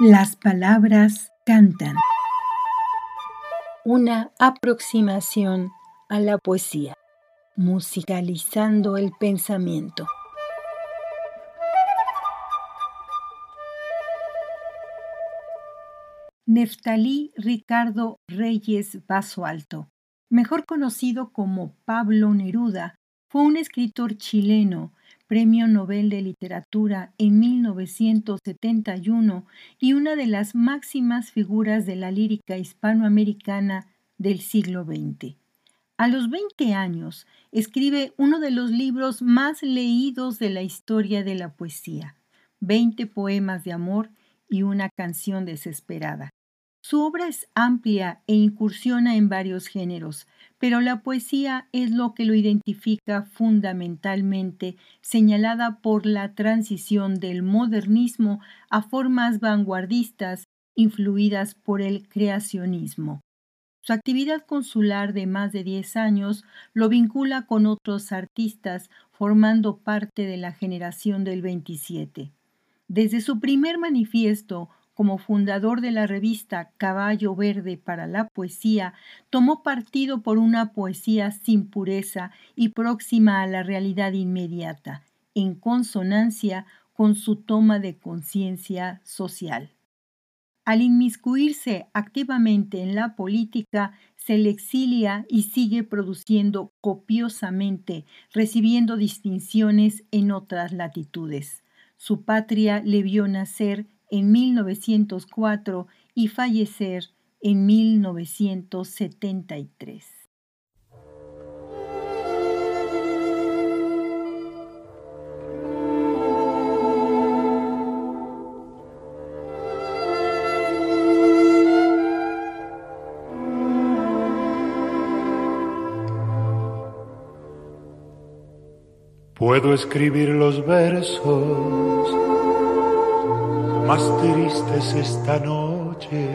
Las palabras cantan. Una aproximación a la poesía, musicalizando el pensamiento. Neftalí Ricardo Reyes Vaso Alto, mejor conocido como Pablo Neruda, fue un escritor chileno Premio Nobel de Literatura en 1971 y una de las máximas figuras de la lírica hispanoamericana del siglo XX. A los 20 años escribe uno de los libros más leídos de la historia de la poesía, 20 poemas de amor y una canción desesperada. Su obra es amplia e incursiona en varios géneros, pero la poesía es lo que lo identifica fundamentalmente, señalada por la transición del modernismo a formas vanguardistas influidas por el creacionismo. Su actividad consular de más de 10 años lo vincula con otros artistas formando parte de la generación del 27. Desde su primer manifiesto, como fundador de la revista Caballo Verde para la Poesía, tomó partido por una poesía sin pureza y próxima a la realidad inmediata, en consonancia con su toma de conciencia social. Al inmiscuirse activamente en la política, se le exilia y sigue produciendo copiosamente, recibiendo distinciones en otras latitudes. Su patria le vio nacer en 1904 y fallecer en 1973. Puedo escribir los versos más tristes esta noche.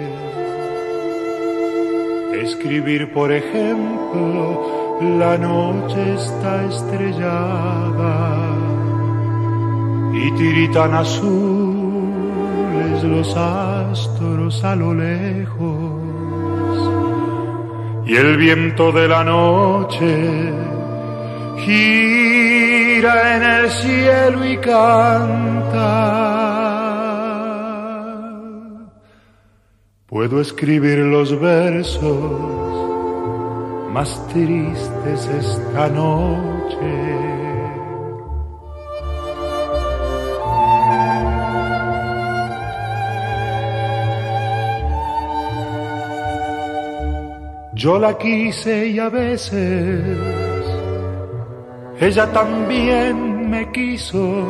Escribir, por ejemplo, la noche está estrellada y tiritan azules los astros a lo lejos y el viento de la noche gira en el cielo y canta Puedo escribir los versos más tristes esta noche. Yo la quise y a veces ella también me quiso.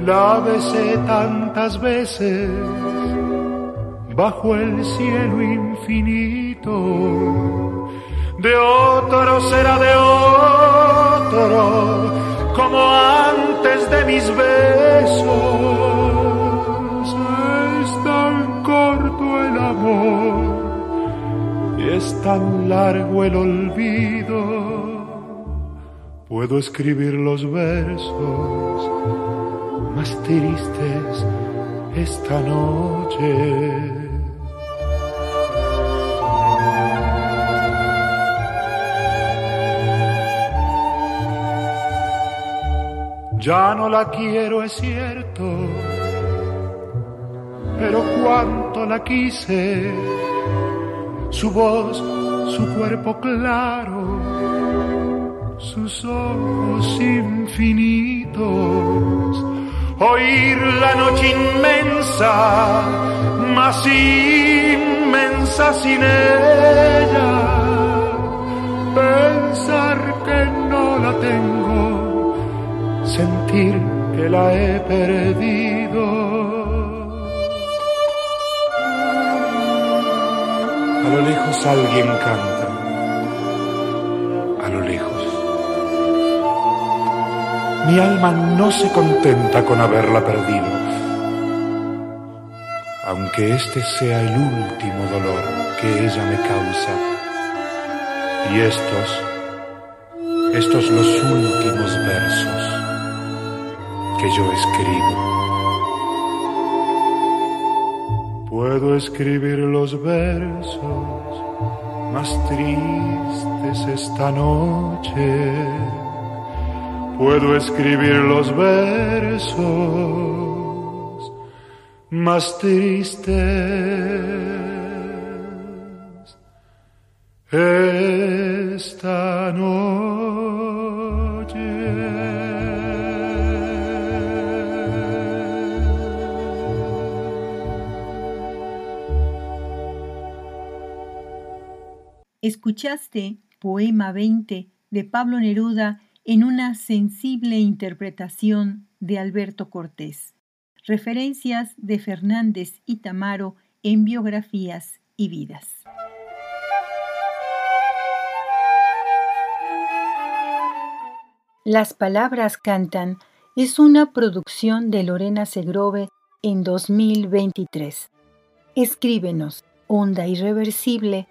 La besé tantas veces bajo el cielo infinito. De otro será de otro, como antes de mis besos. Es tan corto el amor y es tan largo el olvido. Puedo escribir los versos más tristes esta noche. Ya no la quiero, es cierto, pero cuánto la quise, su voz, su cuerpo claro, sus ojos infinitos, oír la noche inmensa, más inmensa sin ella, pensar que no la tengo sentir que la he perdido. A lo lejos alguien canta, a lo lejos. Mi alma no se contenta con haberla perdido, aunque este sea el último dolor que ella me causa. Y estos, estos los últimos versos que yo escribo. Puedo escribir los versos más tristes esta noche. Puedo escribir los versos más tristes esta noche. Escuchaste Poema 20 de Pablo Neruda en una sensible interpretación de Alberto Cortés. Referencias de Fernández y Tamaro en biografías y vidas. Las palabras cantan es una producción de Lorena Segrove en 2023. Escríbenos onda irreversible.